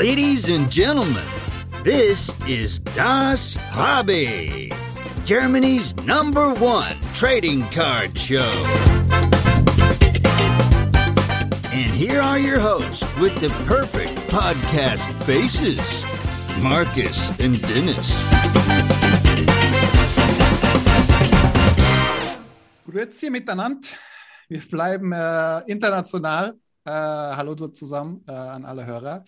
Ladies and gentlemen, this is Das Hobby, Germany's number one trading card show. And here are your hosts with the perfect podcast faces Marcus and Dennis. Grüezi miteinander. Wir bleiben äh, international. Äh, hallo zusammen äh, an alle Hörer.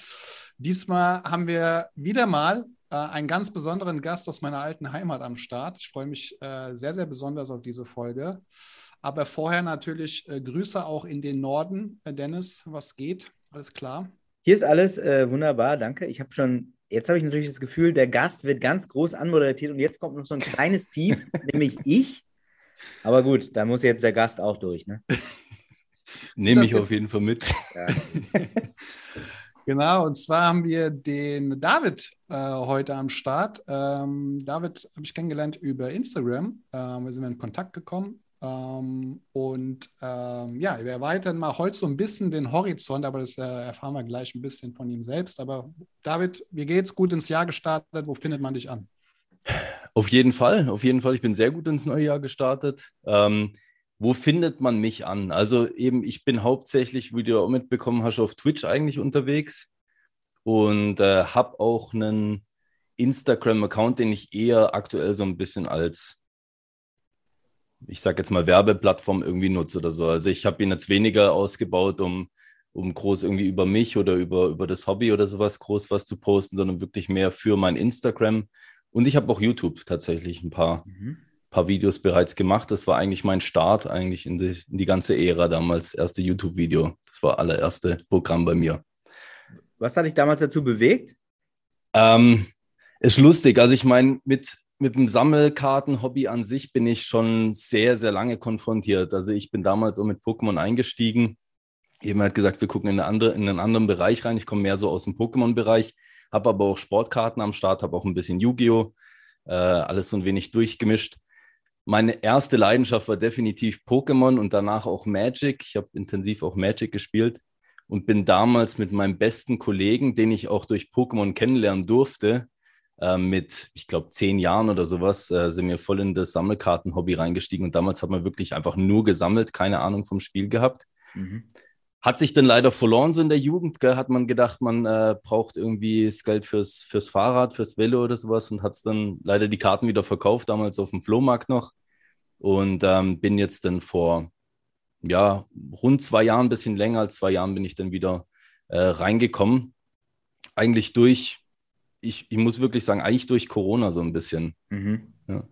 Diesmal haben wir wieder mal äh, einen ganz besonderen Gast aus meiner alten Heimat am Start. Ich freue mich äh, sehr, sehr besonders auf diese Folge. Aber vorher natürlich äh, Grüße auch in den Norden. Dennis, was geht? Alles klar? Hier ist alles wunderbar, danke. Ich habe schon jetzt habe ich natürlich das Gefühl, der Gast wird ganz groß anmoderiert und jetzt kommt noch so ein kleines Tief, nämlich ich. Aber gut, da muss jetzt der Gast auch durch. Ne? Nehme ich auf jeden Fall mit. Ja. genau, und zwar haben wir den David äh, heute am Start. Ähm, David habe ich kennengelernt über Instagram. Ähm, wir sind in Kontakt gekommen. Ähm, und ähm, ja, wir erweitern mal heute so ein bisschen den Horizont, aber das äh, erfahren wir gleich ein bisschen von ihm selbst. Aber David, wie geht's? Gut ins Jahr gestartet. Wo findet man dich an? Auf jeden Fall, auf jeden Fall. Ich bin sehr gut ins neue Jahr gestartet. Ähm, wo findet man mich an? Also eben, ich bin hauptsächlich, wie du auch mitbekommen hast, auf Twitch eigentlich unterwegs und äh, habe auch einen Instagram-Account, den ich eher aktuell so ein bisschen als, ich sage jetzt mal, Werbeplattform irgendwie nutze oder so. Also ich habe ihn jetzt weniger ausgebaut, um, um groß irgendwie über mich oder über, über das Hobby oder sowas groß was zu posten, sondern wirklich mehr für mein Instagram und ich habe auch YouTube tatsächlich ein paar, mhm. Paar Videos bereits gemacht. Das war eigentlich mein Start eigentlich in die, in die ganze Ära damals. Erste YouTube-Video. Das war allererste Programm bei mir. Was hat dich damals dazu bewegt? Ähm, ist lustig. Also ich meine, mit, mit dem Sammelkarten-Hobby an sich bin ich schon sehr, sehr lange konfrontiert. Also ich bin damals auch mit Pokémon eingestiegen. Jemand hat gesagt, wir gucken in, eine andere, in einen anderen Bereich rein. Ich komme mehr so aus dem Pokémon-Bereich habe aber auch Sportkarten am Start, habe auch ein bisschen Yu-Gi-Oh! Äh, alles so ein wenig durchgemischt. Meine erste Leidenschaft war definitiv Pokémon und danach auch Magic. Ich habe intensiv auch Magic gespielt und bin damals mit meinem besten Kollegen, den ich auch durch Pokémon kennenlernen durfte, äh, mit, ich glaube, zehn Jahren oder sowas, äh, sind wir voll in das Sammelkarten-Hobby reingestiegen. Und damals hat man wirklich einfach nur gesammelt, keine Ahnung vom Spiel gehabt. Mhm. Hat sich dann leider verloren so in der Jugend, gell? hat man gedacht, man äh, braucht irgendwie das Geld fürs, fürs Fahrrad, fürs Velo oder sowas und hat es dann leider die Karten wieder verkauft, damals auf dem Flohmarkt noch. Und ähm, bin jetzt dann vor ja, rund zwei Jahren, ein bisschen länger als zwei Jahren, bin ich dann wieder äh, reingekommen. Eigentlich durch, ich, ich muss wirklich sagen, eigentlich durch Corona so ein bisschen. Mhm. Ja.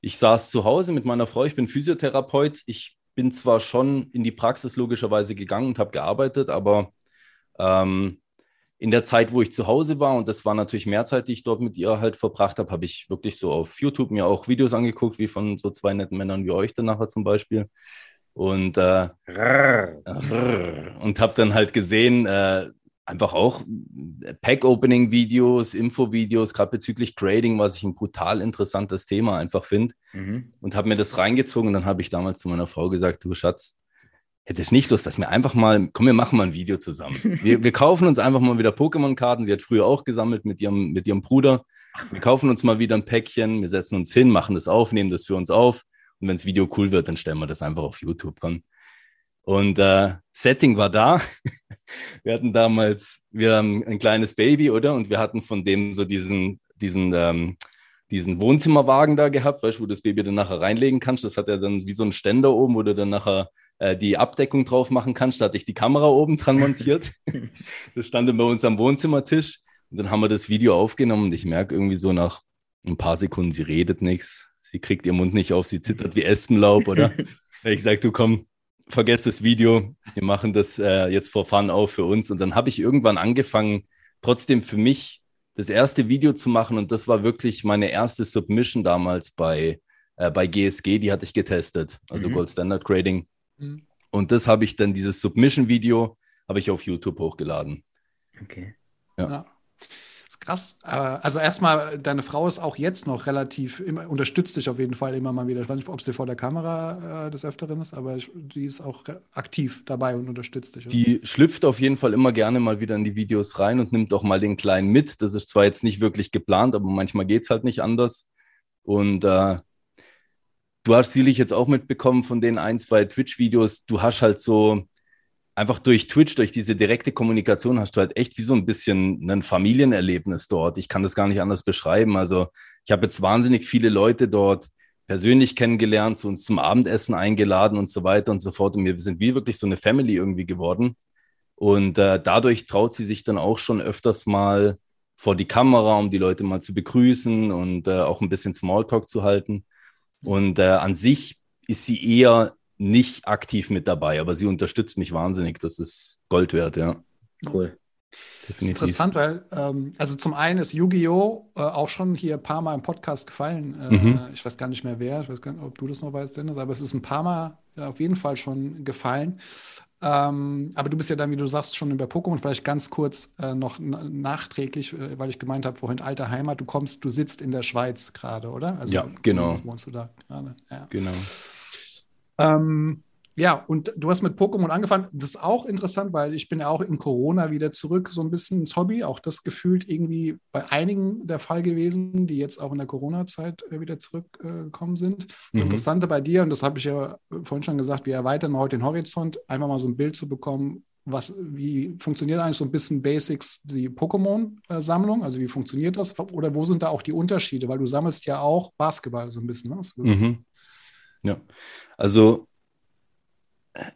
Ich saß zu Hause mit meiner Frau, ich bin Physiotherapeut. Ich bin zwar schon in die Praxis logischerweise gegangen und habe gearbeitet, aber ähm, in der Zeit, wo ich zu Hause war, und das war natürlich mehr Zeit, die ich dort mit ihr halt verbracht habe, habe ich wirklich so auf YouTube mir auch Videos angeguckt, wie von so zwei netten Männern wie euch dann nachher zum Beispiel. Und, äh, und habe dann halt gesehen, äh, einfach auch Pack-Opening-Videos, Info-Videos, gerade bezüglich Trading, was ich ein brutal interessantes Thema einfach finde. Mhm. Und habe mir das reingezogen. Und dann habe ich damals zu meiner Frau gesagt, du Schatz, hätte ich nicht Lust, dass wir einfach mal, komm, wir machen mal ein Video zusammen. Wir, wir kaufen uns einfach mal wieder Pokémon-Karten. Sie hat früher auch gesammelt mit ihrem, mit ihrem Bruder. Wir kaufen uns mal wieder ein Päckchen, wir setzen uns hin, machen das auf, nehmen das für uns auf. Und wenn das Video cool wird, dann stellen wir das einfach auf YouTube. Komm. Und äh, Setting war da. Wir hatten damals, wir haben ein kleines Baby, oder? Und wir hatten von dem so diesen, diesen, ähm, diesen Wohnzimmerwagen da gehabt, weißt du, wo das Baby dann nachher reinlegen kannst. Das hat er dann wie so ein Ständer oben, wo du dann nachher äh, die Abdeckung drauf machen kannst. Da hatte ich die Kamera oben dran montiert. das stand dann bei uns am Wohnzimmertisch. Und dann haben wir das Video aufgenommen und ich merke irgendwie so nach ein paar Sekunden, sie redet nichts. Sie kriegt ihren Mund nicht auf, sie zittert wie Espenlaub, oder? ich sage, du komm, vergesst das Video, wir machen das äh, jetzt vor Fun auch für uns. Und dann habe ich irgendwann angefangen, trotzdem für mich das erste Video zu machen. Und das war wirklich meine erste Submission damals bei, äh, bei GSG, die hatte ich getestet, also mhm. Gold Standard Grading. Mhm. Und das habe ich dann, dieses Submission-Video, habe ich auf YouTube hochgeladen. Okay. Ja. ja. Krass. Äh, also erstmal, deine Frau ist auch jetzt noch relativ, immer, unterstützt dich auf jeden Fall immer mal wieder. Ich weiß nicht, ob sie vor der Kamera äh, des Öfteren ist, aber ich, die ist auch aktiv dabei und unterstützt dich. Die schlüpft auf jeden Fall immer gerne mal wieder in die Videos rein und nimmt auch mal den Kleinen mit. Das ist zwar jetzt nicht wirklich geplant, aber manchmal geht es halt nicht anders. Und äh, du hast sicherlich jetzt auch mitbekommen von den ein, zwei Twitch-Videos, du hast halt so einfach durch Twitch, durch diese direkte Kommunikation hast du halt echt wie so ein bisschen ein Familienerlebnis dort. Ich kann das gar nicht anders beschreiben. Also ich habe jetzt wahnsinnig viele Leute dort persönlich kennengelernt, zu uns zum Abendessen eingeladen und so weiter und so fort. Und wir sind wie wirklich so eine Family irgendwie geworden. Und äh, dadurch traut sie sich dann auch schon öfters mal vor die Kamera, um die Leute mal zu begrüßen und äh, auch ein bisschen Smalltalk zu halten. Und äh, an sich ist sie eher nicht aktiv mit dabei, aber sie unterstützt mich wahnsinnig. Das ist Gold wert, ja. Cool. Definitiv. interessant, weil, ähm, also zum einen ist Yu-Gi-Oh! Äh, auch schon hier ein paar Mal im Podcast gefallen. Äh, mhm. Ich weiß gar nicht mehr wer, ich weiß gar nicht, ob du das noch weißt, Dennis, aber es ist ein paar Mal ja, auf jeden Fall schon gefallen. Ähm, aber du bist ja dann, wie du sagst, schon über Pokémon. Vielleicht ganz kurz äh, noch nachträglich, äh, weil ich gemeint habe, vorhin alte Heimat, du kommst, du sitzt in der Schweiz gerade, oder? Also, ja, genau. Wohnst du da gerade? Ja. Genau. Ähm, ja, und du hast mit Pokémon angefangen. Das ist auch interessant, weil ich bin ja auch in Corona wieder zurück, so ein bisschen ins Hobby. Auch das gefühlt irgendwie bei einigen der Fall gewesen, die jetzt auch in der Corona-Zeit äh, wieder zurückgekommen sind. Das mhm. Interessante bei dir, und das habe ich ja vorhin schon gesagt, wir erweitern heute den Horizont, einfach mal so ein Bild zu bekommen, was, wie funktioniert eigentlich so ein bisschen Basics die Pokémon-Sammlung? Also wie funktioniert das? Oder wo sind da auch die Unterschiede? Weil du sammelst ja auch Basketball so ein bisschen. Ne? Mhm. Ja, also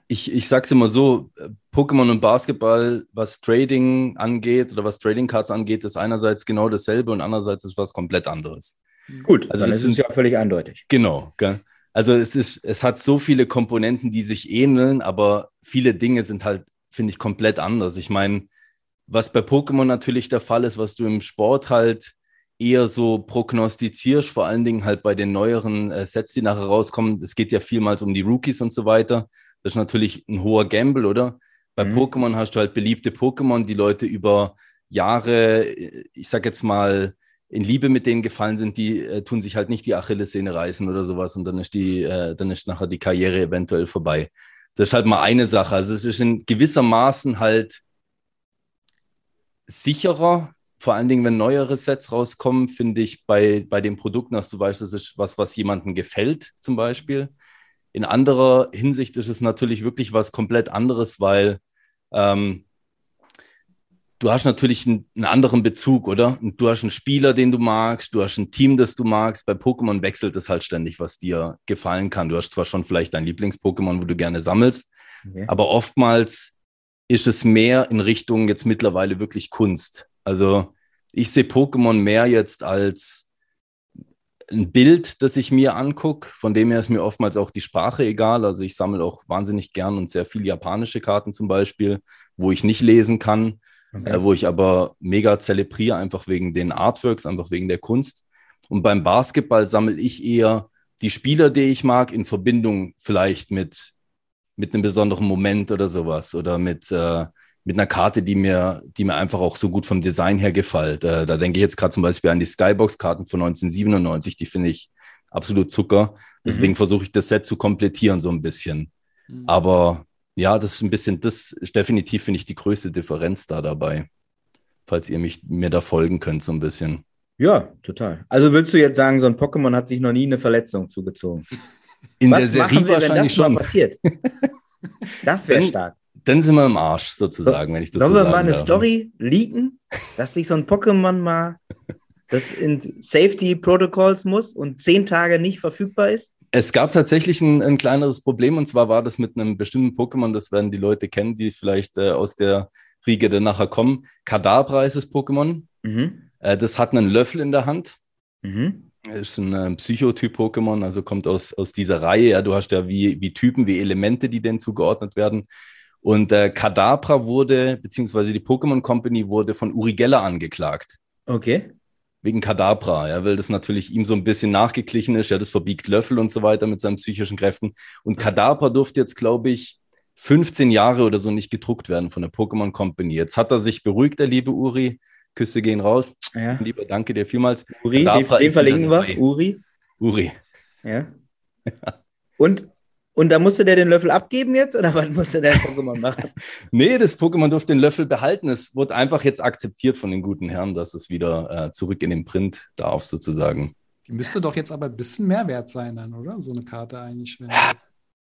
ich, ich sag's immer so, Pokémon und Basketball, was Trading angeht oder was Trading Cards angeht, ist einerseits genau dasselbe und andererseits ist was komplett anderes. Gut, also dann ist es ja völlig eindeutig. Genau, gell? Also es ist, es hat so viele Komponenten, die sich ähneln, aber viele Dinge sind halt, finde ich, komplett anders. Ich meine, was bei Pokémon natürlich der Fall ist, was du im Sport halt eher so prognostizierst, vor allen Dingen halt bei den neueren äh, Sets, die nachher rauskommen. Es geht ja vielmals um die Rookies und so weiter. Das ist natürlich ein hoher Gamble, oder? Bei mhm. Pokémon hast du halt beliebte Pokémon, die Leute über Jahre, ich sag jetzt mal, in Liebe mit denen gefallen sind, die äh, tun sich halt nicht die Achillessehne reißen oder sowas und dann ist die, äh, dann ist nachher die Karriere eventuell vorbei. Das ist halt mal eine Sache. Also es ist in gewissermaßen halt sicherer, vor allen Dingen, wenn neuere Sets rauskommen, finde ich bei, bei den Produkten, dass du weißt, das ist was, was jemandem gefällt, zum Beispiel. In anderer Hinsicht ist es natürlich wirklich was komplett anderes, weil ähm, du hast natürlich einen, einen, anderen Bezug, oder? Und du hast einen Spieler, den du magst, du hast ein Team, das du magst. Bei Pokémon wechselt es halt ständig, was dir gefallen kann. Du hast zwar schon vielleicht dein Lieblings-Pokémon, wo du gerne sammelst, okay. aber oftmals ist es mehr in Richtung jetzt mittlerweile wirklich Kunst. Also ich sehe Pokémon mehr jetzt als ein Bild, das ich mir angucke. Von dem her ist mir oftmals auch die Sprache egal. Also ich sammle auch wahnsinnig gern und sehr viele japanische Karten zum Beispiel, wo ich nicht lesen kann, okay. äh, wo ich aber mega zelebriere, einfach wegen den Artworks, einfach wegen der Kunst. Und beim Basketball sammle ich eher die Spieler, die ich mag, in Verbindung vielleicht mit, mit einem besonderen Moment oder sowas oder mit äh, mit einer Karte, die mir, die mir einfach auch so gut vom Design her gefällt. Äh, da denke ich jetzt gerade zum Beispiel an die Skybox-Karten von 1997, die finde ich absolut Zucker. Deswegen mhm. versuche ich das Set zu komplettieren so ein bisschen. Mhm. Aber ja, das ist ein bisschen, das ist definitiv, finde ich, die größte Differenz da dabei. Falls ihr mich, mir da folgen könnt, so ein bisschen. Ja, total. Also willst du jetzt sagen, so ein Pokémon hat sich noch nie eine Verletzung zugezogen? In Was der Serie wir, wahrscheinlich wenn das schon. Mal passiert? Das wäre stark dann sind wir im Arsch sozusagen, so, wenn ich das Sollen so wir mal eine darf. Story leaken, dass sich so ein Pokémon mal das in Safety Protocols muss und zehn Tage nicht verfügbar ist? Es gab tatsächlich ein, ein, kleineres Problem und zwar war das mit einem bestimmten Pokémon, das werden die Leute kennen, die vielleicht äh, aus der Riege dann nachher kommen. Kadabra ist das Pokémon. Mhm. Äh, das hat einen Löffel in der Hand. Mhm. Ist ein äh, Psychotyp-Pokémon, also kommt aus, aus dieser Reihe. Ja, du hast ja wie, wie Typen, wie Elemente, die denen zugeordnet werden. Und äh, Kadabra wurde, beziehungsweise die Pokémon Company wurde von Uri Geller angeklagt. Okay. Wegen Kadabra, ja, weil das natürlich ihm so ein bisschen nachgeglichen ist. Ja, das verbiegt Löffel und so weiter mit seinen psychischen Kräften. Und Kadabra durfte jetzt, glaube ich, 15 Jahre oder so nicht gedruckt werden von der Pokémon Company. Jetzt hat er sich beruhigt, der liebe Uri. Küsse gehen raus. Ja. Lieber, danke dir vielmals. Uri, Kadabra den, den verlinken wir. Uri. Uri. Ja. Und, und da musste der den Löffel abgeben jetzt oder was musste der Pokémon machen? Nee, das Pokémon durfte den Löffel behalten. Es wurde einfach jetzt akzeptiert von den guten Herren, dass es wieder äh, zurück in den Print darf, sozusagen. Die müsste doch jetzt aber ein bisschen mehr wert sein dann, oder? So eine Karte eigentlich, wenn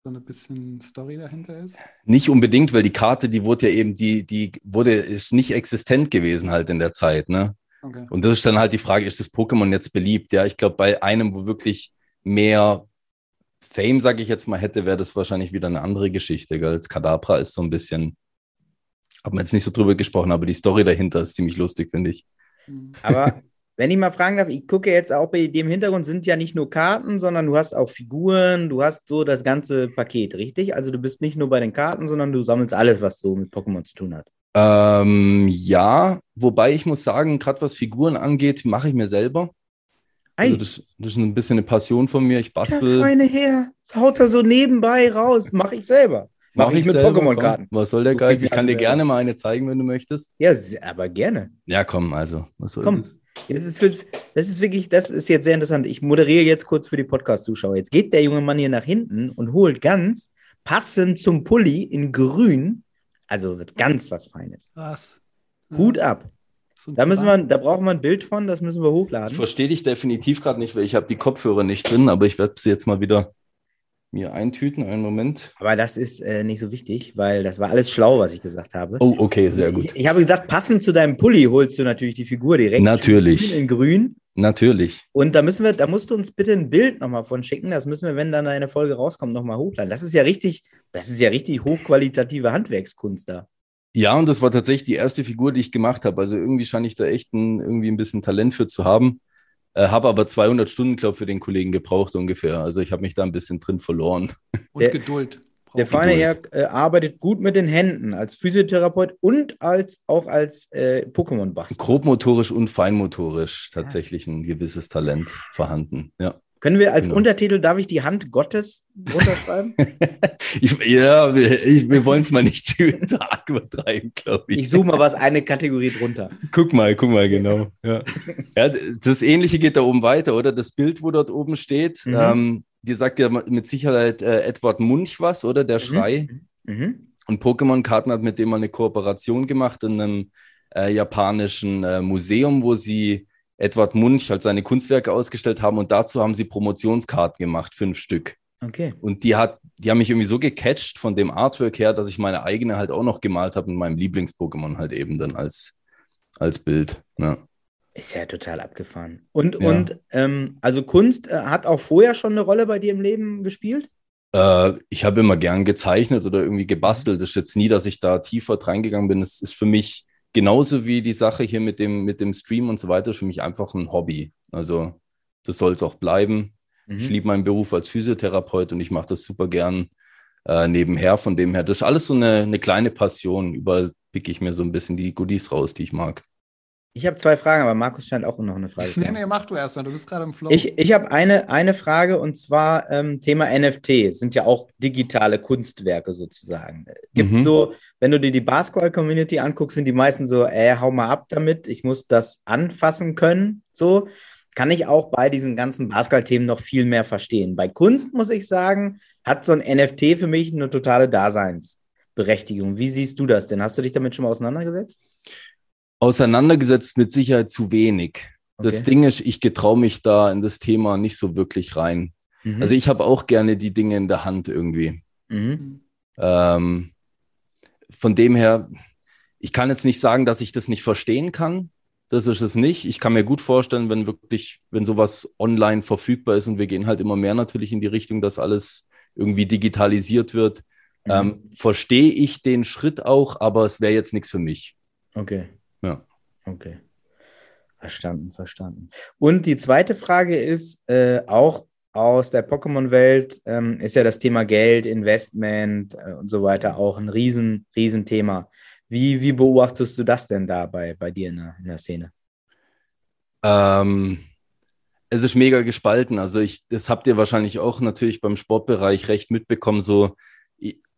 so ein bisschen Story dahinter ist. Nicht unbedingt, weil die Karte, die wurde ja eben, die, die wurde, ist nicht existent gewesen halt in der Zeit, ne? Okay. Und das ist dann halt die Frage, ist das Pokémon jetzt beliebt? Ja, ich glaube, bei einem, wo wirklich mehr Fame, sage ich jetzt mal, hätte, wäre das wahrscheinlich wieder eine andere Geschichte. Gell? Das Kadabra ist so ein bisschen, haben wir jetzt nicht so drüber gesprochen, aber die Story dahinter ist ziemlich lustig, finde ich. Mhm. Aber wenn ich mal fragen darf, ich gucke jetzt auch bei dem Hintergrund sind ja nicht nur Karten, sondern du hast auch Figuren, du hast so das ganze Paket, richtig? Also du bist nicht nur bei den Karten, sondern du sammelst alles, was so mit Pokémon zu tun hat. Ähm, ja, wobei ich muss sagen, gerade was Figuren angeht, mache ich mir selber. Also das, das ist ein bisschen eine Passion von mir. Ich der bastel. feine Herr, das haut er so nebenbei raus, mache ich selber. Mache ich mit selber, Pokémon-Karten. Was soll der Du Geiz? kriegst Ich kann dir gerne mal eine zeigen, wenn du möchtest. Ja, aber gerne. Ja, komm, also. Was soll Komm. das? Jetzt ist für, das ist wirklich, das ist jetzt sehr interessant. Ich moderiere jetzt kurz für die Podcast-Zuschauer. Jetzt geht der junge Mann hier nach hinten und holt ganz passend zum Pulli in grün, also ganz was Feines. Krass. Hut ab. So Da müssen wir, da brauchen wir ein Bild von, das müssen wir Ich hochladen. verstehe dich definitiv gerade nicht, weil ich habe die Kopfhörer nicht drin, aber ich werde sie jetzt mal wieder mir eintüten. Einen Moment. Aber das ist äh, nicht so wichtig, weil das war alles schlau, was ich gesagt habe. Oh, okay, sehr gut. Ich, ich habe gesagt, passend zu deinem Pulli holst du natürlich die Figur direkt. Natürlich. In grün. Natürlich. Und da müssen wir, da musst du uns bitte ein Bild nochmal von schicken. Das müssen wir, wenn dann eine Folge rauskommt, nochmal hochladen. Das ist ja richtig, das ist ja richtig hochqualitative Handwerkskunst da. Ja, und das war tatsächlich die erste Figur, die ich gemacht habe. Also irgendwie scheine ich da echt ein, irgendwie ein bisschen Talent für zu haben. Äh, habe aber 200 Stunden, glaube ich, für den Kollegen gebraucht ungefähr. Also ich habe mich da ein bisschen drin verloren. Und Der- Geduld. Der feine Herr äh, arbeitet gut mit den Händen als Physiotherapeut und als auch als äh, Pokémon-Bastler. Grobmotorisch und feinmotorisch tatsächlich ein gewisses Talent vorhanden. Ja. Können wir als Genau. Untertitel, darf ich die Hand Gottes runterschreiben? ich, ja, wir, wir wollen es mal nicht zu arg übertreiben, glaube ich. ich suche mal was, eine Kategorie drunter. Guck mal, guck mal, genau. Ja. ja, das Ähnliche geht da oben weiter, oder? Das Bild, wo dort oben steht, Mhm. ähm, dir sagt ja mit Sicherheit äh, Edward Munch was, oder? Der Schrei. Mhm. Und Pokémon-Karten hat mit dem mal eine Kooperation gemacht in einem äh, japanischen äh, Museum, wo sie Edward Munch halt seine Kunstwerke ausgestellt haben und dazu haben sie Promotionskarten gemacht, fünf Stück. Okay. Und die hat, die haben mich irgendwie so gecatcht von dem Artwork her, dass ich meine eigene halt auch noch gemalt habe mit meinem Lieblings-Pokémon halt eben dann als, als Bild. Ja. Ist ja total abgefahren. Und, Ja. und ähm, also Kunst äh, hat auch vorher schon eine Rolle bei dir im Leben gespielt? Äh, ich habe immer gern gezeichnet oder irgendwie gebastelt. Das ist jetzt nie, dass ich da tiefer reingegangen bin. Es ist für mich genauso wie die Sache hier mit dem, mit dem Stream und so weiter, ist für mich einfach ein Hobby. Also das soll es auch bleiben. Mhm. Ich liebe meinen Beruf als Physiotherapeut und ich mache das super gern äh, nebenher. Von dem her, das ist alles so eine, eine kleine Passion. Überall picke ich mir so ein bisschen die Goodies raus, die ich mag. Ich habe zwei Fragen, aber Markus scheint auch noch eine Frage zu Nee, haben. nee, mach du erstmal. Du bist gerade im Flow. Ich, ich habe eine, eine Frage und zwar ähm, Thema NFT. Es sind ja auch digitale Kunstwerke sozusagen. Gibt Mhm. so, wenn du dir die Basketball-Community anguckst, sind die meisten so, äh, hau mal ab damit, ich muss das anfassen können. So kann ich auch bei diesen ganzen Basketball-Themen noch viel mehr verstehen. Bei Kunst muss ich sagen, hat so ein NFT für mich eine totale Daseinsberechtigung. Wie siehst du das denn? Hast du dich damit schon mal auseinandergesetzt? Auseinandergesetzt mit Sicherheit zu wenig. Das Okay. Ding ist, ich getraue mich da in das Thema nicht so wirklich rein. Mhm. Also ich habe auch gerne die Dinge in der Hand irgendwie. Mhm. Ähm, von dem her, ich kann jetzt nicht sagen, dass ich das nicht verstehen kann. Das ist es nicht. Ich kann mir gut vorstellen, wenn wirklich, wenn sowas online verfügbar ist und wir gehen halt immer mehr natürlich in die Richtung, dass alles irgendwie digitalisiert wird, Mhm. ähm, verstehe ich den Schritt auch, aber es wäre jetzt nichts für mich. Okay. Ja. Okay. Verstanden, verstanden. Und die zweite Frage ist äh, auch aus der Pokémon-Welt, ähm, ist ja das Thema Geld, Investment äh, und so weiter auch ein riesen, riesen Thema. Wie, wie beobachtest du das denn da bei, bei dir in der, in der Szene? Ähm, es ist mega gespalten. Also ich, das habt ihr wahrscheinlich auch natürlich beim Sportbereich recht mitbekommen. So,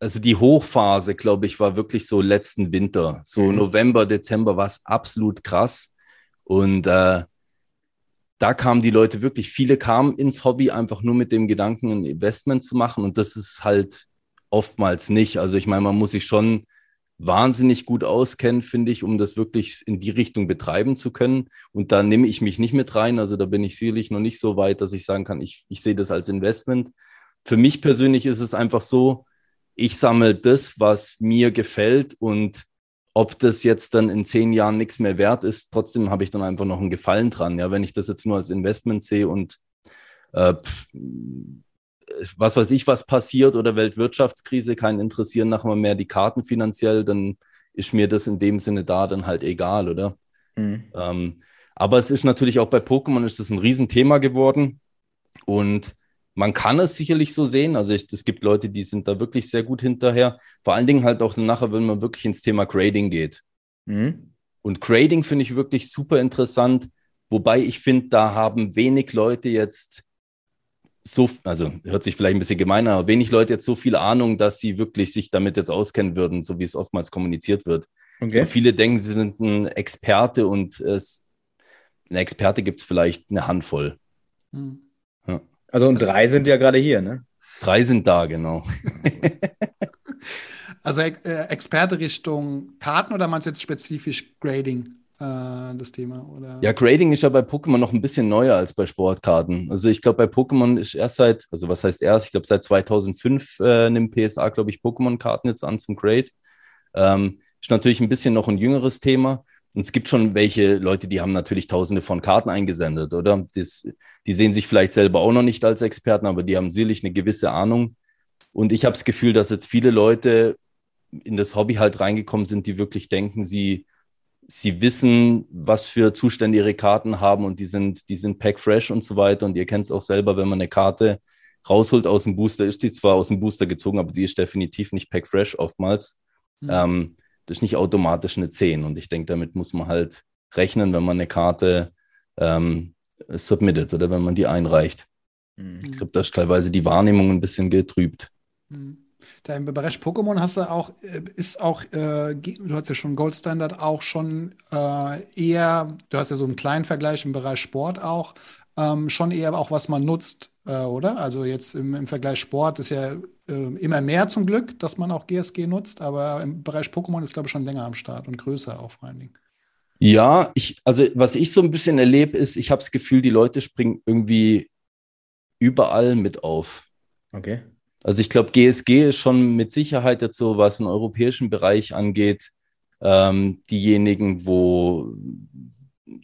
also die Hochphase, glaube ich, war wirklich so letzten Winter. So Mhm. November, Dezember war es absolut krass. Und äh, da kamen die Leute wirklich, viele kamen ins Hobby einfach nur mit dem Gedanken, ein Investment zu machen. Und das ist halt oftmals nicht. Also ich meine, man muss sich schon wahnsinnig gut auskennen, finde ich, um das wirklich in die Richtung betreiben zu können. Und da nehme ich mich nicht mit rein. Also da bin ich sicherlich noch nicht so weit, dass ich sagen kann, ich, ich sehe das als Investment. Für mich persönlich ist es einfach so, ich sammle das, was mir gefällt und ob das jetzt dann in zehn Jahren nichts mehr wert ist, trotzdem habe ich dann einfach noch einen Gefallen dran. Ja, wenn ich das jetzt nur als Investment sehe und äh, was weiß ich, was passiert oder Weltwirtschaftskrise, keinen interessieren nachher mehr die Karten finanziell, dann ist mir das in dem Sinne da dann halt egal, oder? Mhm. Ähm, aber es ist natürlich auch bei Pokémon ist das ein Riesenthema geworden und man kann es sicherlich so sehen. Also ich, es gibt Leute, die sind da wirklich sehr gut hinterher. Vor allen Dingen halt auch nachher, wenn man wirklich ins Thema Grading geht. Mhm. Und Grading finde ich wirklich super interessant, wobei ich finde, da haben wenig Leute jetzt so, also hört sich vielleicht ein bisschen gemeiner, aber wenig Leute jetzt so viel Ahnung, dass sie wirklich sich damit jetzt auskennen würden, so wie es oftmals kommuniziert wird. Okay. viele denken, sie sind ein Experte und es, ein Experte gibt es vielleicht eine Handvoll. Hm. Also und drei sind ja gerade hier, ne? Drei sind da, genau. also äh, Experte Richtung Karten oder meinst du jetzt spezifisch Grading? äh, das Thema. Oder? Ja, Grading ist ja bei Pokémon noch ein bisschen neuer als bei Sportkarten. Also ich glaube, bei Pokémon ist erst seit, also was heißt erst, ich glaube seit 2005 äh, nimmt PSA, glaube ich, Pokémon-Karten jetzt an zum Grade. Ähm, ist natürlich ein bisschen noch ein jüngeres Thema. Und es gibt schon welche Leute, die haben natürlich tausende von Karten eingesendet, oder? Das, die sehen sich vielleicht selber auch noch nicht als Experten, aber die haben sicherlich eine gewisse Ahnung. Und ich habe das Gefühl, dass jetzt viele Leute in das Hobby halt reingekommen sind, die wirklich denken, sie sie wissen, was für Zustände ihre Karten haben und die sind, die sind pack fresh und so weiter. Und ihr kennt es auch selber, wenn man eine Karte rausholt aus dem Booster, ist die zwar aus dem Booster gezogen, aber die ist definitiv nicht pack fresh oftmals. Mhm. Ähm, das ist nicht automatisch eine 10. Und ich denke, damit muss man halt rechnen, wenn man eine Karte ähm, submittet oder wenn man die einreicht. Mhm. Ich glaube, da ist teilweise die Wahrnehmung ein bisschen getrübt. Mhm. Da im Bereich Pokémon hast du auch, äh, ist auch, äh, du hast ja schon Gold Standard auch schon äh, eher, du hast ja so einen kleinen Vergleich im Bereich Sport auch, ähm, schon eher auch, was man nutzt, äh, oder? Also jetzt im, im, Vergleich Sport ist ja immer mehr zum Glück, dass man auch GSG nutzt, aber im Bereich Pokémon ist, glaube ich, schon länger am Start und größer auch vor allen Dingen. Ja, ich, also was ich so ein bisschen erlebe, ist, ich habe das Gefühl, die Leute springen irgendwie überall mit auf. Okay. Also ich glaube, GSG ist schon mit Sicherheit jetzt so, was den europäischen Bereich angeht, ähm, diejenigen, wo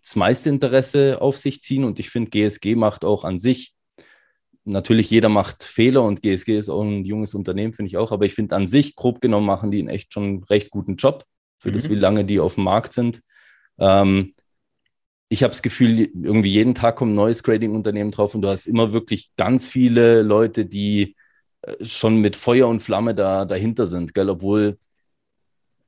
das meiste Interesse auf sich ziehen. Und ich finde, GSG macht auch an sich, natürlich jeder macht Fehler und GSG ist auch ein junges Unternehmen, finde ich auch. Aber ich finde an sich, grob genommen, machen die einen echt schon recht guten Job für mhm. das, wie lange die auf dem Markt sind. Ähm, ich habe das Gefühl, irgendwie jeden Tag kommt ein neues Grading-Unternehmen drauf und du hast immer wirklich ganz viele Leute, die schon mit Feuer und Flamme da, dahinter sind, gell? obwohl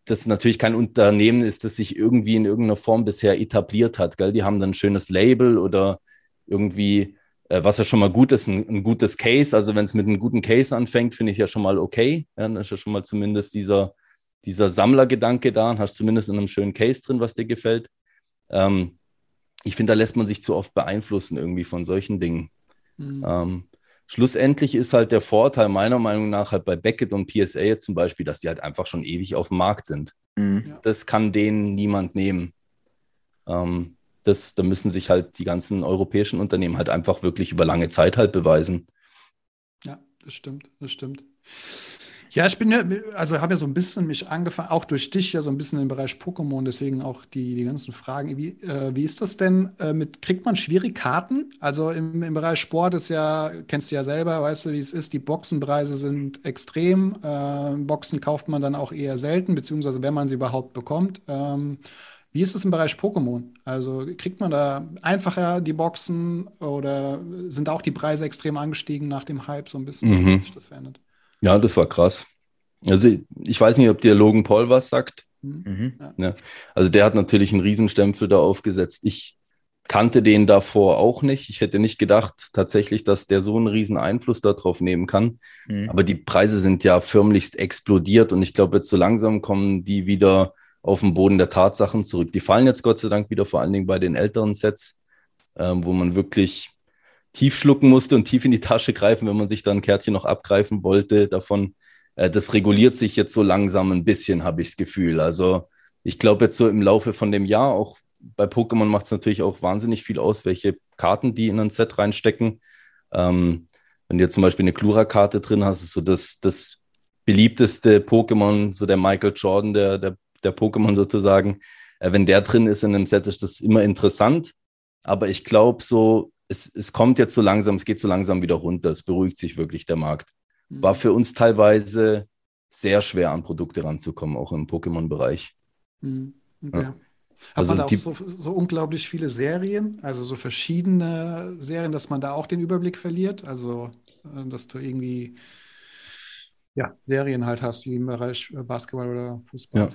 das natürlich kein Unternehmen ist, das sich irgendwie in irgendeiner Form bisher etabliert hat. Gell? Die haben dann ein schönes Label oder irgendwie, äh, was ja schon mal gut ist, ein, ein gutes Case. Also wenn es mit einem guten Case anfängt, finde ich ja schon mal okay. Ja, dann ist ja schon mal zumindest dieser, dieser Sammlergedanke da und hast zumindest in einem schönen Case drin, was dir gefällt. Ähm, ich finde, da lässt man sich zu oft beeinflussen irgendwie von solchen Dingen. Mhm. Ähm, schlussendlich ist halt der Vorteil meiner Meinung nach halt bei Beckett und PSA jetzt zum Beispiel, dass die halt einfach schon ewig auf dem Markt sind. Mhm. Das kann denen niemand nehmen. Ähm, das, da müssen sich halt die ganzen europäischen Unternehmen halt einfach wirklich über lange Zeit halt beweisen. Ja, das stimmt, das stimmt. Ja, ich bin ja, also habe ja so ein bisschen mich angefangen, auch durch dich ja so ein bisschen im Bereich Pokémon, deswegen auch die, die ganzen Fragen. Wie, äh, wie ist das denn äh, mit, kriegt man schwierige Karten? Also im, im Bereich Sport ist ja, kennst du ja selber, weißt du, wie es ist, die Boxenpreise sind extrem. Äh, Boxen kauft man dann auch eher selten, beziehungsweise wenn man sie überhaupt bekommt. Ähm, wie ist es im Bereich Pokémon? Also kriegt man da einfacher die Boxen oder sind auch die Preise extrem angestiegen nach dem Hype so ein bisschen? Mhm. Hat sich das verändert? Ja, das war krass. Also ich weiß nicht, ob dir Logan Paul was sagt. Mhm. Ja. Also der hat natürlich einen Riesenstempel da aufgesetzt. Ich kannte den davor auch nicht. Ich hätte nicht gedacht tatsächlich, dass der so einen riesen Einfluss darauf nehmen kann. Mhm. Aber die Preise sind ja förmlichst explodiert und ich glaube, jetzt so langsam kommen die wieder auf den Boden der Tatsachen zurück. Die fallen jetzt Gott sei Dank wieder, vor allen Dingen bei den älteren Sets, ähm, wo man wirklich tief schlucken musste und tief in die Tasche greifen, wenn man sich dann ein Kärtchen noch abgreifen wollte davon. Äh, das reguliert sich jetzt so langsam ein bisschen, habe ich das Gefühl. Also ich glaube jetzt so im Laufe von dem Jahr, auch bei Pokémon macht es natürlich auch wahnsinnig viel aus, welche Karten die in ein Set reinstecken. Ähm, wenn du jetzt zum Beispiel eine Klura-Karte drin hast, ist so das, das beliebteste Pokémon, so der Michael Jordan der, der, der Pokémon sozusagen. Äh, wenn der drin ist in einem Set, ist das immer interessant. Aber ich glaube so, es, es kommt jetzt so langsam, es geht so langsam wieder runter. Es beruhigt sich wirklich der Markt. Mhm. War für uns teilweise sehr schwer, an Produkte ranzukommen, auch im Pokémon-Bereich. Mhm. Okay. Ja. Hat also man da auch so, so, unglaublich viele Serien, also so verschiedene Serien, dass man da auch den Überblick verliert? Also, äh, dass du irgendwie ja, Serien halt hast, wie im Bereich äh, Basketball oder Fußball. Ja.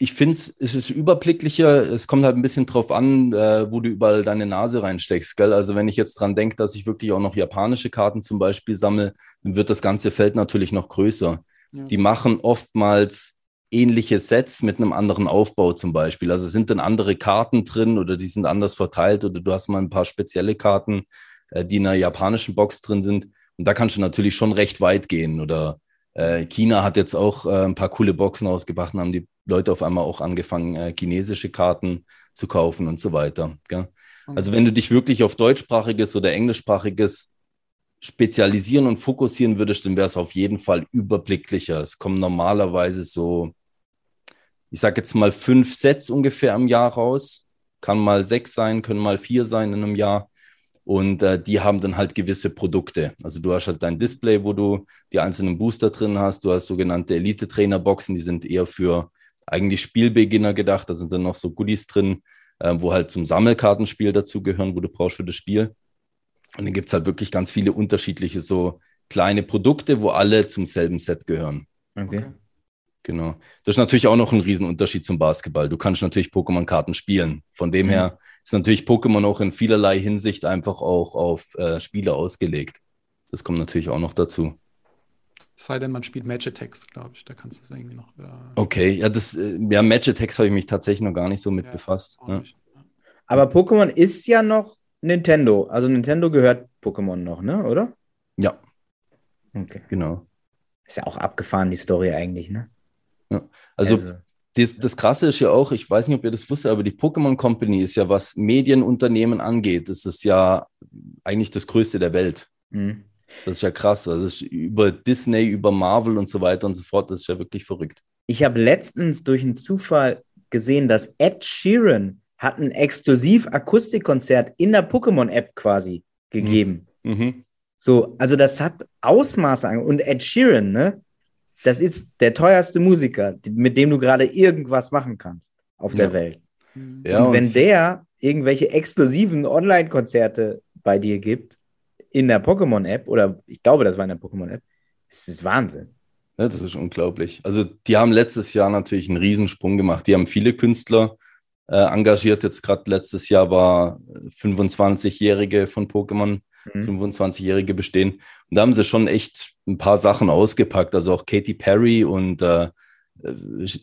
Ich finde es ist überblicklicher. Es kommt halt ein bisschen drauf an, äh, wo du überall deine Nase reinsteckst. Gell? Also, wenn ich jetzt dran denke, dass ich wirklich auch noch japanische Karten zum Beispiel sammle, dann wird das ganze Feld natürlich noch größer. Ja. Die machen oftmals ähnliche Sets mit einem anderen Aufbau zum Beispiel. Also sind dann andere Karten drin oder die sind anders verteilt oder du hast mal ein paar spezielle Karten, äh, die in einer japanischen Box drin sind. Und da kannst du natürlich schon recht weit gehen. Oder äh, China hat jetzt auch äh, ein paar coole Boxen ausgebracht und haben die Leute auf einmal auch angefangen, äh, chinesische Karten zu kaufen und so weiter. Gell? Also wenn du dich wirklich auf deutschsprachiges oder englischsprachiges spezialisieren und fokussieren würdest, dann wäre es auf jeden Fall überblicklicher. Es kommen normalerweise so ich sage jetzt mal fünf Sets ungefähr im Jahr raus. Kann mal sechs sein, können mal vier sein in einem Jahr. Und äh, die haben dann halt gewisse Produkte. Also du hast halt dein Display, wo du die einzelnen Booster drin hast. Du hast sogenannte Elite-Trainer-Boxen, die sind eher für eigentlich Spielbeginner gedacht. Da sind dann noch so Goodies drin, äh, wo halt zum Sammelkartenspiel dazugehören, wo du brauchst für das Spiel. Und dann gibt es halt wirklich ganz viele unterschiedliche so kleine Produkte, wo alle zum selben Set gehören. Okay. Genau. Das ist natürlich auch noch ein Riesenunterschied zum Basketball. Du kannst natürlich Pokémon-Karten spielen. Von dem mhm. her ist natürlich Pokémon auch in vielerlei Hinsicht einfach auch auf äh, Spiele ausgelegt. Das kommt natürlich auch noch dazu. sei denn, man spielt Magitex, glaube ich. Da kannst du es irgendwie noch. Äh, okay, ja, das, äh, ja, Magitex habe ich mich tatsächlich noch gar nicht so mit ja, befasst. Ja. Aber Pokémon ist ja noch Nintendo. Also Nintendo gehört Pokémon noch, ne? Oder? Ja. Okay. Genau. Ist ja auch abgefahren, die Story eigentlich, ne? Ja. Also, also. Das, das, Krasse ist ja auch, ich weiß nicht, ob ihr das wusstet, aber die Pokémon Company ist ja, was Medienunternehmen angeht, das ist ja eigentlich das größte der Welt. Mhm. Das ist ja krass. Also über Disney, über Marvel und so weiter und so fort, das ist ja wirklich verrückt. Ich habe letztens durch einen Zufall gesehen, dass Ed Sheeran hat ein exklusiv Akustikkonzert in der Pokémon-App quasi gegeben. Mhm. Mhm. So, also das hat Ausmaße an. Und Ed Sheeran, ne? Das ist der teuerste Musiker, mit dem du gerade irgendwas machen kannst auf der ja. Welt. Ja, und wenn und der irgendwelche exklusiven Online-Konzerte bei dir gibt, in der Pokémon-App, oder ich glaube, das war in der Pokémon-App, das ist Wahnsinn. Ja, das ist unglaublich. Also, die haben letztes Jahr natürlich einen Riesensprung gemacht. Die haben viele Künstler äh, engagiert. Jetzt gerade letztes Jahr war 25-Jährige von Pokémon, mhm. 25-Jährige bestehen. Und da haben sie schon echt ein paar Sachen ausgepackt. Also auch Katy Perry und äh,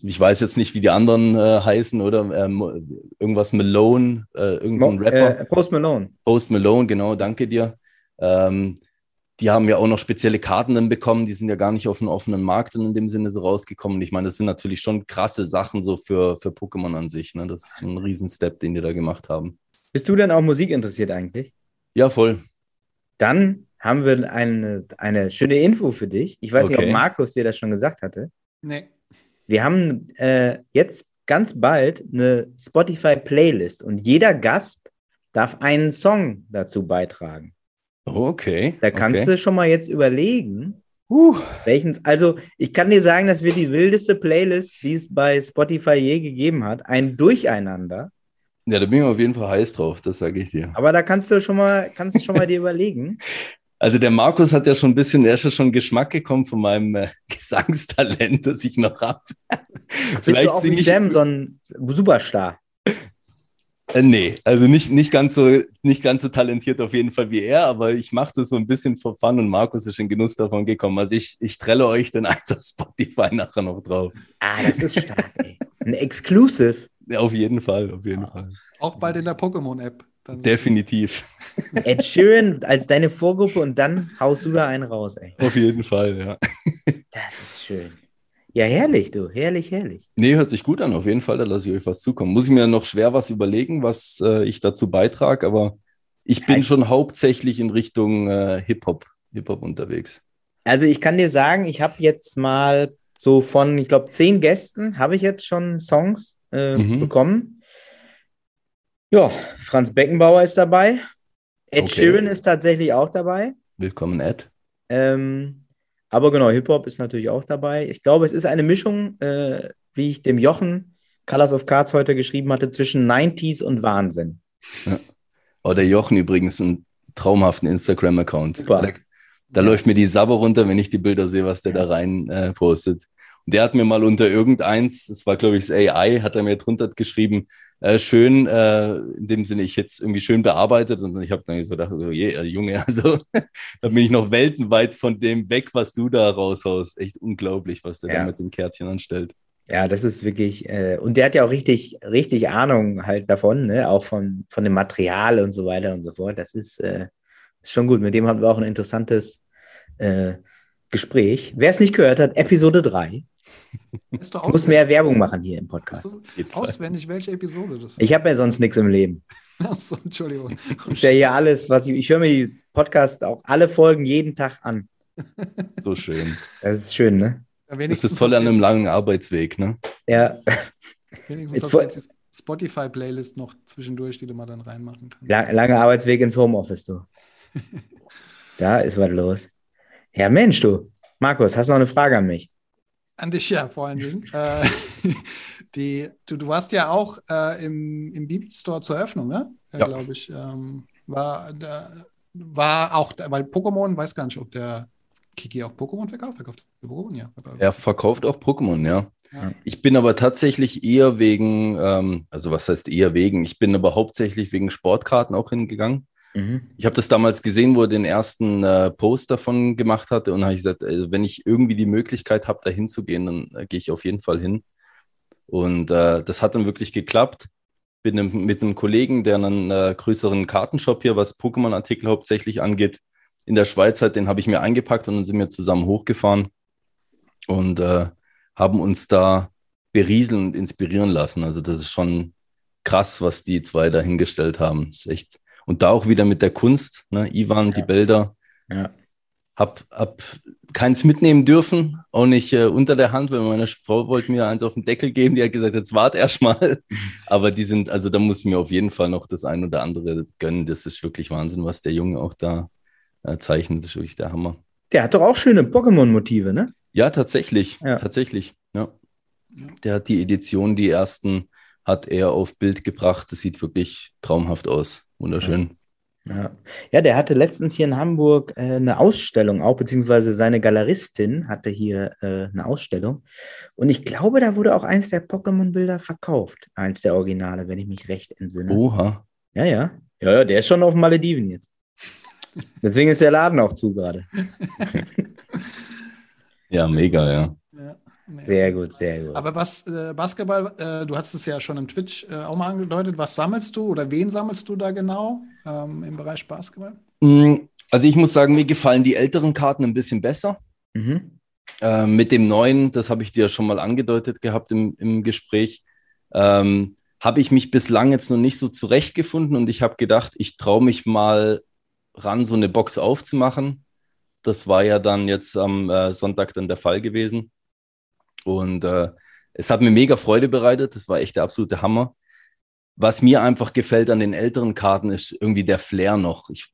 ich weiß jetzt nicht, wie die anderen äh, heißen, oder? Ähm, irgendwas Malone, äh, irgendein Mo Rapper. Äh, Post Malone. Post Malone, genau, danke dir. Ähm, die haben ja auch noch spezielle Karten dann bekommen, die sind ja gar nicht auf dem offenen Markt in dem Sinne so rausgekommen. Ich meine, das sind natürlich schon krasse Sachen so für, für Pokémon an sich. Ne? Das ist ein Riesenstep, den die da gemacht haben. Bist du denn auch Musik interessiert eigentlich? Ja, voll. Dann haben wir eine, eine schöne Info für dich. Ich weiß okay. nicht, ob Markus dir das schon gesagt hatte. Nee. Wir haben äh, jetzt ganz bald eine Spotify-Playlist und jeder Gast darf einen Song dazu beitragen. Okay. Da kannst okay. du schon mal jetzt überlegen, uh. welchen. Also, ich kann dir sagen, dass wir die wildeste Playlist, die es bei Spotify je gegeben hat, ein Durcheinander. Ja, da bin ich auf jeden Fall heiß drauf, das sage ich dir. Aber da kannst du schon mal, kannst schon mal dir überlegen. Also der Markus hat ja schon ein bisschen, er ist ja schon Geschmack gekommen von meinem äh, Gesangstalent, das ich noch habe. Bist du auch wie Jam so ein Superstar? Äh, nee, also nicht, nicht, ganz so, nicht ganz so talentiert auf jeden Fall wie er, aber ich mache das so ein bisschen for fun und Markus ist in Genuss davon gekommen. Also ich, ich trelle euch dann eins auf Spotify nachher noch drauf. Ah, das ist stark, ey. Ein Exclusive. Ja, auf jeden Fall, auf jeden Fall. Auch bald in der Pokémon-App. Definitiv. Ed Sheeran als deine Vorgruppe und dann haust du da einen raus, ey. Auf jeden Fall, ja. Das ist schön. Ja, herrlich, du. Herrlich, herrlich. Nee, hört sich gut an, auf jeden Fall. Da lasse ich euch was zukommen. Muss ich mir noch schwer was überlegen, was äh, ich dazu beitrage, aber ich bin ich- schon hauptsächlich in Richtung äh, Hip-Hop, Hip-Hop unterwegs. Also ich kann dir sagen, ich habe jetzt mal so von, ich glaube, zehn Gästen habe ich jetzt schon Songs äh, Mhm. bekommen. Ja, Franz Beckenbauer ist dabei. Ed Okay. Sheeran ist tatsächlich auch dabei. Willkommen, Ed. Ähm, aber genau, Hip-Hop ist natürlich auch dabei. Ich glaube, es ist eine Mischung, äh, wie ich dem Jochen Colors of Cards heute geschrieben hatte, zwischen 90s und Wahnsinn. Oh, der Jochen übrigens, einen traumhaften Instagram-Account. Da, da läuft mir die Sabber runter, wenn ich die Bilder sehe, was der da rein äh, postet. Der hat mir mal unter irgendeins, das war glaube ich das AI, hat er mir drunter geschrieben, äh, schön, äh, in dem Sinne, ich jetzt irgendwie schön bearbeitet und ich habe dann so gedacht, so, je, äh, Junge, also da bin ich noch weltenweit von dem weg, was du da raushaust. Echt unglaublich, was der Ja. da mit den Kärtchen anstellt. Ja, das ist wirklich, äh, und der hat ja auch richtig, richtig Ahnung halt davon, ne? Auch von, von dem Material und so weiter und so fort. Das ist, äh, ist schon gut. Mit dem hatten wir auch ein interessantes äh, Gespräch. Wer es nicht gehört hat, Episode 3. Du Ich muss mehr Werbung machen hier im Podcast. Auswendig, welche Episode das ist? Ich habe ja sonst nichts im Leben. Achso, Entschuldigung. Das ist ja hier alles, was ich, ich höre mir die Podcasts auch alle Folgen jeden Tag an. So schön. Das ist schön, ne? Ja, Das ist toll an einem langen Arbeitsweg, ne? Ja, Wenigstens Jetzt hast jetzt die Spotify-Playlist noch zwischendurch, die du mal dann reinmachen kannst. lang, langer Arbeitsweg ins Homeoffice, du. Da ist was los. Ja, Mensch, du. Markus, hast du noch eine Frage an mich? An dich ja, vor allen Dingen. äh, die, du, du warst ja auch äh, im, im Bibi-Store zur Eröffnung, ne? Äh, Ja. Glaube ich. Ähm, war, da, war auch, da, weil Pokémon, weiß gar nicht, ob der Kiki auch Pokémon verkauft. Verkauft Pokémon, ja. Er verkauft auch Pokémon, ja. Ja. Ich bin aber tatsächlich eher wegen, ähm, also was heißt eher wegen? Ich bin aber hauptsächlich wegen Sportkarten auch hingegangen. Mhm. Ich habe das damals gesehen, wo er den ersten äh, Post davon gemacht hatte und habe ich gesagt, äh, wenn ich irgendwie die Möglichkeit habe, da hinzugehen, dann äh, gehe ich auf jeden Fall hin. Und äh, das hat dann wirklich geklappt. Bin im- mit einem Kollegen, der einen äh, größeren Kartenshop hier, was Pokémon-Artikel hauptsächlich angeht, in der Schweiz hat, den habe ich mir eingepackt und dann sind wir zusammen hochgefahren und äh, haben uns da berieseln und inspirieren lassen. Also das ist schon krass, was die zwei da hingestellt haben. Das ist echt. Und da auch wieder mit der Kunst, ne? Ivan, die Bilder. Ja. Hab, hab keins mitnehmen dürfen, auch nicht äh, unter der Hand, weil meine Frau wollte mir eins auf den Deckel geben, die hat gesagt, jetzt wart erst mal. Aber die sind, also da muss ich mir auf jeden Fall noch das ein oder andere gönnen. Das ist wirklich Wahnsinn, was der Junge auch da äh, zeichnet. Das ist wirklich der Hammer. Der hat doch auch schöne Pokémon-Motive, ne? Ja, tatsächlich. Ja. Tatsächlich. Ja. Ja. Der hat die Edition, die ersten, hat er auf Bild gebracht. Das sieht wirklich traumhaft aus. Wunderschön. Ja. ja, der hatte letztens hier in Hamburg äh, eine Ausstellung auch, beziehungsweise seine Galeristin hatte hier äh, eine Ausstellung. Und ich glaube, da wurde auch eins der Pokémon-Bilder verkauft. Eins der Originale, wenn ich mich recht entsinne. Oha. Ja, ja. Ja, ja, der ist schon auf den Malediven jetzt. Deswegen ist der Laden auch zu gerade. Ja, mega, ja. Sehr gut, sehr gut. Aber was, äh, Basketball, äh, du hast es ja schon im Twitch äh, auch mal angedeutet, was sammelst du oder wen sammelst du da genau ähm, im Bereich Basketball? Mm, Also ich muss sagen, mir gefallen die älteren Karten ein bisschen besser. Mhm. Äh, mit dem neuen, das habe ich dir ja schon mal angedeutet gehabt im, im Gespräch, ähm, habe ich mich bislang jetzt noch nicht so zurechtgefunden und ich habe gedacht, ich traue mich mal ran, so eine Box aufzumachen. Das war ja dann jetzt am äh, Sonntag dann der Fall gewesen. Und äh, es hat mir mega Freude bereitet. Das war echt der absolute Hammer. Was mir einfach gefällt an den älteren Karten ist irgendwie der Flair noch. Ich,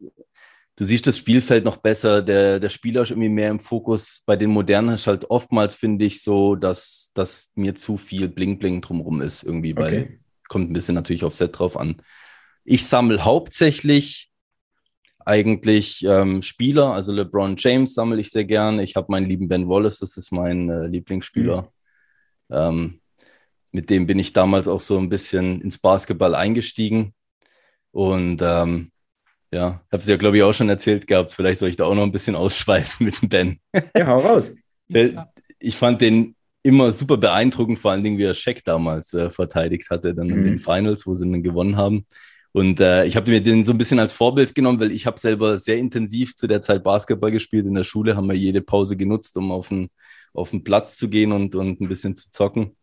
du siehst das Spielfeld noch besser, der, der Spieler ist irgendwie mehr im Fokus. Bei den modernen ist halt oftmals, finde ich, so, dass, dass mir zu viel Bling-Bling drumherum ist, irgendwie, weil Okay. kommt ein bisschen natürlich auf Set drauf an. Ich sammle hauptsächlich eigentlich ähm, Spieler, also LeBron James sammle ich sehr gern. Ich habe meinen lieben Ben Wallace, das ist mein äh, Lieblingsspieler. Ähm, mit dem bin ich damals auch so ein bisschen ins Basketball eingestiegen. Und ähm, ja, habe es ja, glaube ich, auch schon erzählt gehabt. Vielleicht soll ich da auch noch ein bisschen ausschweifen mit dem Ben. Ja, hau raus. Äh, Ich fand den immer super beeindruckend, vor allen Dingen, wie er Scheck damals äh, verteidigt hatte, dann in Mhm. den Finals, wo sie dann gewonnen haben. Und äh, ich habe mir den so ein bisschen als Vorbild genommen, weil ich habe selber sehr intensiv zu der Zeit Basketball gespielt. In der Schule haben wir jede Pause genutzt, um auf den, auf den Platz zu gehen und, und ein bisschen zu zocken.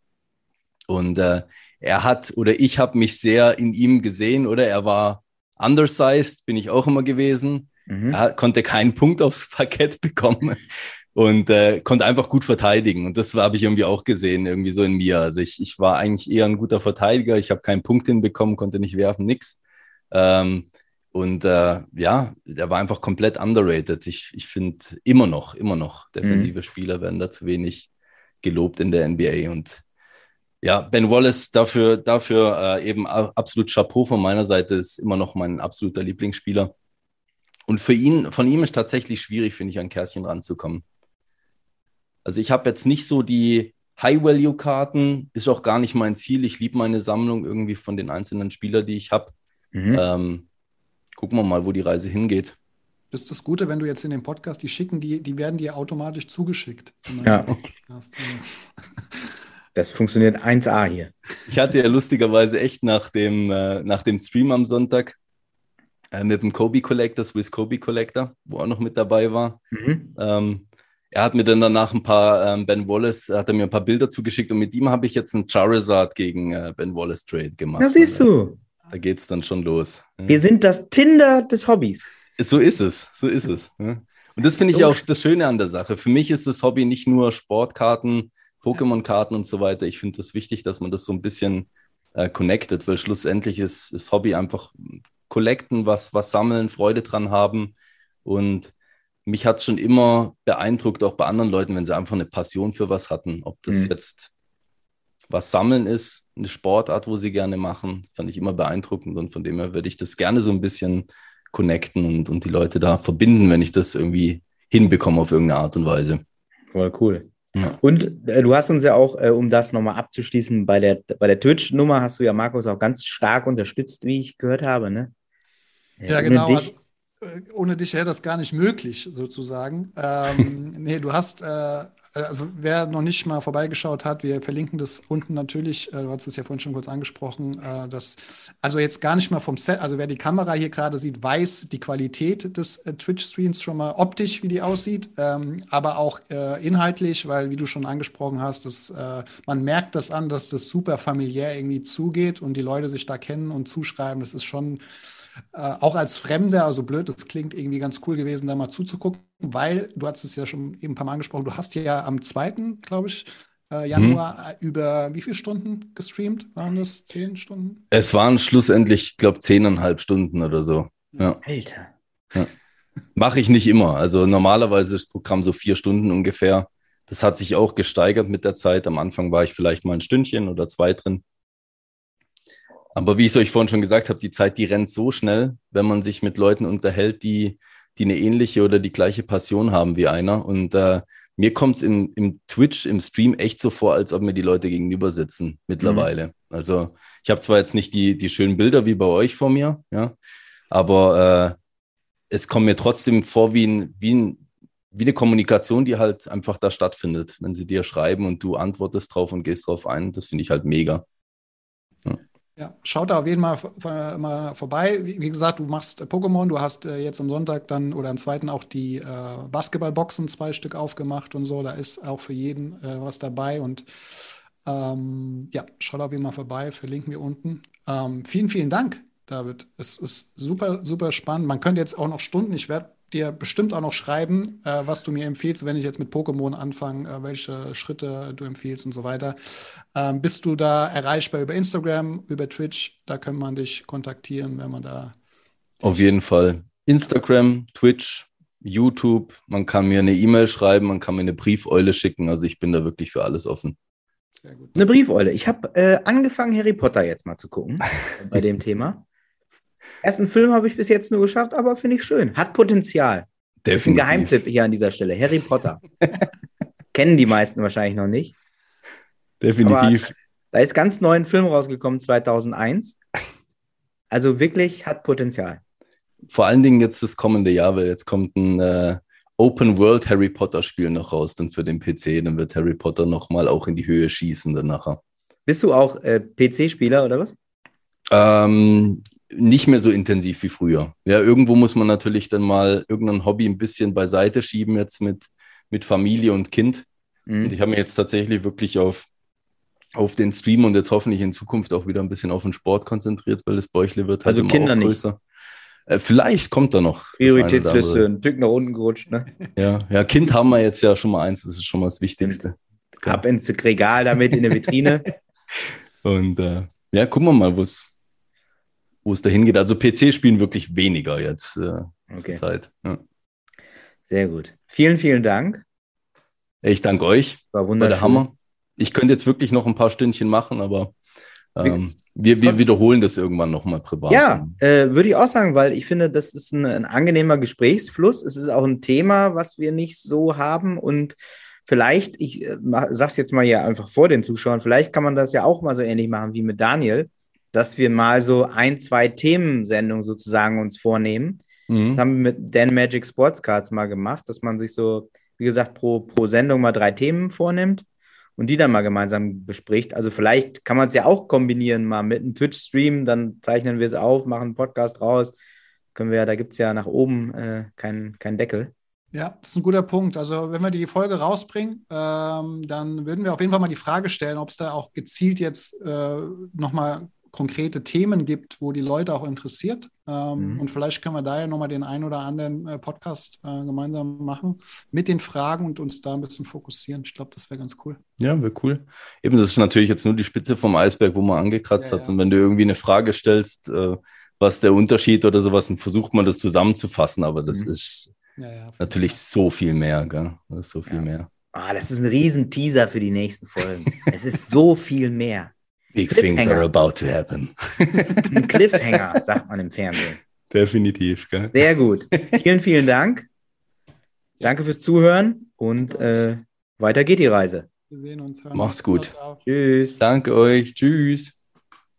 Und äh, er hat oder ich habe mich sehr in ihm gesehen, oder? Er war undersized, bin ich auch immer gewesen. Mhm. Er konnte keinen Punkt aufs Parkett bekommen und äh, konnte einfach gut verteidigen. Und das habe ich irgendwie auch gesehen, irgendwie so in mir. Also ich, ich war eigentlich eher ein guter Verteidiger. Ich habe keinen Punkt hinbekommen, konnte nicht werfen, nix. Ähm, und äh, ja, der war einfach komplett underrated. Ich, ich finde immer noch, immer noch, defensive Spieler werden da zu wenig gelobt in der NBA. Und ja, Ben Wallace dafür, dafür äh, eben absolut Chapeau von meiner Seite, ist immer noch mein absoluter Lieblingsspieler. Und für ihn, von ihm ist tatsächlich schwierig, finde ich, an Kärtchen ranzukommen. Also ich habe jetzt nicht so die High-Value-Karten, ist auch gar nicht mein Ziel. Ich liebe meine Sammlung irgendwie von den einzelnen Spielern, die ich habe. Mhm. Ähm, gucken wir mal, wo die Reise hingeht. Das ist das Gute, wenn du jetzt in den Podcast, die schicken, die, die werden dir automatisch zugeschickt. Ja. Podcast. Das funktioniert 1A hier. Ich hatte ja lustigerweise echt nach dem, äh, nach dem Stream am Sonntag äh, mit dem Kobe Collector, Swiss Kobe Collector, wo er noch mit dabei war. Mhm. Ähm, er hat mir dann danach ein paar, ähm, Ben Wallace, hat er mir ein paar Bilder zugeschickt und mit ihm habe ich jetzt einen Charizard gegen äh, Ben Wallace Trade gemacht. Na, siehst du. Da geht es dann schon los. Ja. Wir sind das Tinder des Hobbys. So ist es, so ist es. Ja. Und das finde ich auch das Schöne an der Sache. Für mich ist das Hobby nicht nur Sportkarten, Pokémon-Karten und so weiter. Ich finde es das wichtig, dass man das so ein bisschen äh, connected, weil schlussendlich ist, ist Hobby einfach collecten, was, was sammeln, Freude dran haben. Und mich hat es schon immer beeindruckt, auch bei anderen Leuten, wenn sie einfach eine Passion für was hatten. Ob das Mhm. jetzt was Sammeln ist, eine Sportart, wo sie gerne machen, fand ich immer beeindruckend. Und von dem her würde ich das gerne so ein bisschen connecten und, und die Leute da verbinden, wenn ich das irgendwie hinbekomme auf irgendeine Art und Weise. Voll cool. Ja. Und äh, du hast uns ja auch, äh, um das nochmal abzuschließen, bei der, bei der Twitch-Nummer hast du ja Markus auch ganz stark unterstützt, wie ich gehört habe, ne? Ja, ohne genau. dich- Also, äh, ohne dich wäre das gar nicht möglich, sozusagen. Ähm, nee, du hast, äh, also wer noch nicht mal vorbeigeschaut hat, wir verlinken das unten natürlich. Äh, du hast es ja vorhin schon kurz angesprochen. Äh, das, also jetzt gar nicht mal vom Set, also wer die Kamera hier gerade sieht, weiß die Qualität des äh, Twitch-Streams schon mal optisch, wie die aussieht, ähm, aber auch äh, inhaltlich, weil, wie du schon angesprochen hast, das, äh, man merkt das an, dass das super familiär irgendwie zugeht und die Leute sich da kennen und zuschreiben. Das ist schon äh, auch als Fremder, also blöd, das klingt irgendwie ganz cool gewesen, da mal zuzugucken, weil du hast es ja schon eben ein paar Mal angesprochen, du hast ja am 2., glaube ich, äh, Januar äh, über wie viele Stunden gestreamt? Waren das zehn Stunden? Es waren schlussendlich, ich glaube, zehneinhalb Stunden oder so. Ja. Alter. Mache ich nicht immer. Also normalerweise ist das Programm so vier Stunden ungefähr. Das hat sich auch gesteigert mit der Zeit. Am Anfang war ich vielleicht mal ein Stündchen oder zwei drin. Aber wie ich es euch vorhin schon gesagt habe, die Zeit, die rennt so schnell, wenn man sich mit Leuten unterhält, die, die eine ähnliche oder die gleiche Passion haben wie einer. Und äh, mir kommt es im, Twitch, im Stream echt so vor, als ob mir die Leute gegenüber sitzen mittlerweile. Also ich habe zwar jetzt nicht die, die schönen Bilder wie bei euch vor mir, ja, aber äh, es kommt mir trotzdem vor wie, ein, wie, ein, wie eine Kommunikation, die halt einfach da stattfindet, wenn sie dir schreiben und du antwortest drauf und gehst drauf ein. Das finde ich halt mega. Ja, schaut da auf jeden Fall mal vorbei. Wie, gesagt, du machst äh, Pokémon, du hast äh, jetzt am Sonntag dann oder am zweiten auch die äh, Basketballboxen zwei Stück aufgemacht und so. Da ist auch für jeden was dabei und ähm, ja, schaut auf jeden Fall vorbei, verlinken wir unten. Ähm, vielen, vielen Dank, David. Es ist super, super spannend. Man könnte jetzt auch noch Stunden, ich werde dir bestimmt auch noch schreiben, äh, was du mir empfiehlst, wenn ich jetzt mit Pokémon anfange, äh, welche Schritte du empfiehlst und so weiter. Ähm, bist du da erreichbar über Instagram, über Twitch? Da kann man dich kontaktieren, wenn man da. Auf jeden Fall. Instagram, Twitch, YouTube. Man kann mir eine E-Mail schreiben, man kann mir eine Briefeule schicken. Also ich bin da wirklich für alles offen. Sehr gut. Eine Briefeule. Ich habe äh, angefangen, Harry Potter jetzt mal zu gucken bei dem Thema. Ersten Film habe ich bis jetzt nur geschafft, aber finde ich schön. Hat Potenzial. Das ist ein Geheimtipp hier an dieser Stelle. Harry Potter. Kennen die meisten wahrscheinlich noch nicht. Definitiv. Da ist ganz neu ein Film rausgekommen, 2001. Also wirklich hat Potenzial. Vor allen Dingen jetzt das kommende Jahr, weil jetzt kommt ein äh, Open World Harry Potter Spiel noch raus, dann für den PC. Dann wird Harry Potter nochmal auch in die Höhe schießen dann nachher. Bist du auch äh, PC-Spieler oder was? Ähm, nicht mehr so intensiv wie früher. Ja, irgendwo muss man natürlich dann mal irgendein Hobby ein bisschen beiseite schieben, jetzt mit, mit Familie und Kind. Mhm. Und ich habe mich jetzt tatsächlich wirklich auf, auf den Stream und jetzt hoffentlich in Zukunft auch wieder ein bisschen auf den Sport konzentriert, weil das Bäuchle wird halt Also immer Kinder auch nicht. größer. Äh, vielleicht kommt da noch. Prioritätsliste, ein Stück nach unten gerutscht, ne? Ja, ja, Kind haben wir jetzt ja schon mal eins, das ist schon mal das Wichtigste. Ab ins Regal damit in der Vitrine. Und äh, ja, gucken wir mal, wo es wo es dahin geht. Also PC spielen wirklich weniger jetzt äh, zur Okay, Zeit. Ja. sehr gut. Vielen, vielen Dank. Ich danke euch. War War wunderschön. der Hammer. Ich könnte jetzt wirklich noch ein paar Stündchen machen, aber ähm, wir, wir wiederholen das irgendwann nochmal privat. Ja, äh, würde ich auch sagen, weil ich finde, das ist ein, ein angenehmer Gesprächsfluss. Es ist auch ein Thema, was wir nicht so haben und vielleicht, ich äh, mach- sag's jetzt mal hier einfach vor den Zuschauern, vielleicht kann man das ja auch mal so ähnlich machen wie mit Daniel, dass wir mal so ein, zwei Themensendungen sozusagen uns vornehmen. Mhm. Das haben wir mit Dan Magic Sports Cards mal gemacht, dass man sich so, wie gesagt, pro, pro Sendung mal drei Themen vornimmt und die dann mal gemeinsam bespricht. Also vielleicht kann man es ja auch kombinieren, mal mit einem Twitch-Stream, dann zeichnen wir es auf, machen einen Podcast raus. Können wir, da gibt es ja nach oben äh, keinen keinen Deckel. Ja, das ist ein guter Punkt. Also, wenn wir die Folge rausbringen, ähm, dann würden wir auf jeden Fall mal die Frage stellen, ob es da auch gezielt jetzt äh, nochmal konkrete Themen gibt, wo die Leute auch interessiert. Ähm, Mhm. Und vielleicht können wir da ja nochmal den einen oder anderen äh, Podcast äh, gemeinsam machen mit den Fragen und uns da ein bisschen fokussieren. Ich glaube, das wäre ganz cool. Ja, wäre cool. Eben, das ist natürlich jetzt nur die Spitze vom Eisberg, wo man angekratzt Ja, hat. ja. Und wenn du irgendwie eine Frage stellst, äh, was der Unterschied oder sowas, dann versucht man das zusammenzufassen. Aber das Mhm. ist Ja, natürlich Fall. so viel mehr, gell? Das ist so viel Ja. mehr. Ah, das ist ein riesen Teaser für die nächsten Folgen. es ist so viel mehr. Big things are about to happen. Ein Cliffhanger, sagt man im Fernsehen. Definitiv, gell? Sehr gut. Vielen, vielen Dank. Danke fürs Zuhören und äh, weiter geht die Reise. Wir sehen uns. hören Mach's uns. gut. Tschüss. Danke euch. Tschüss.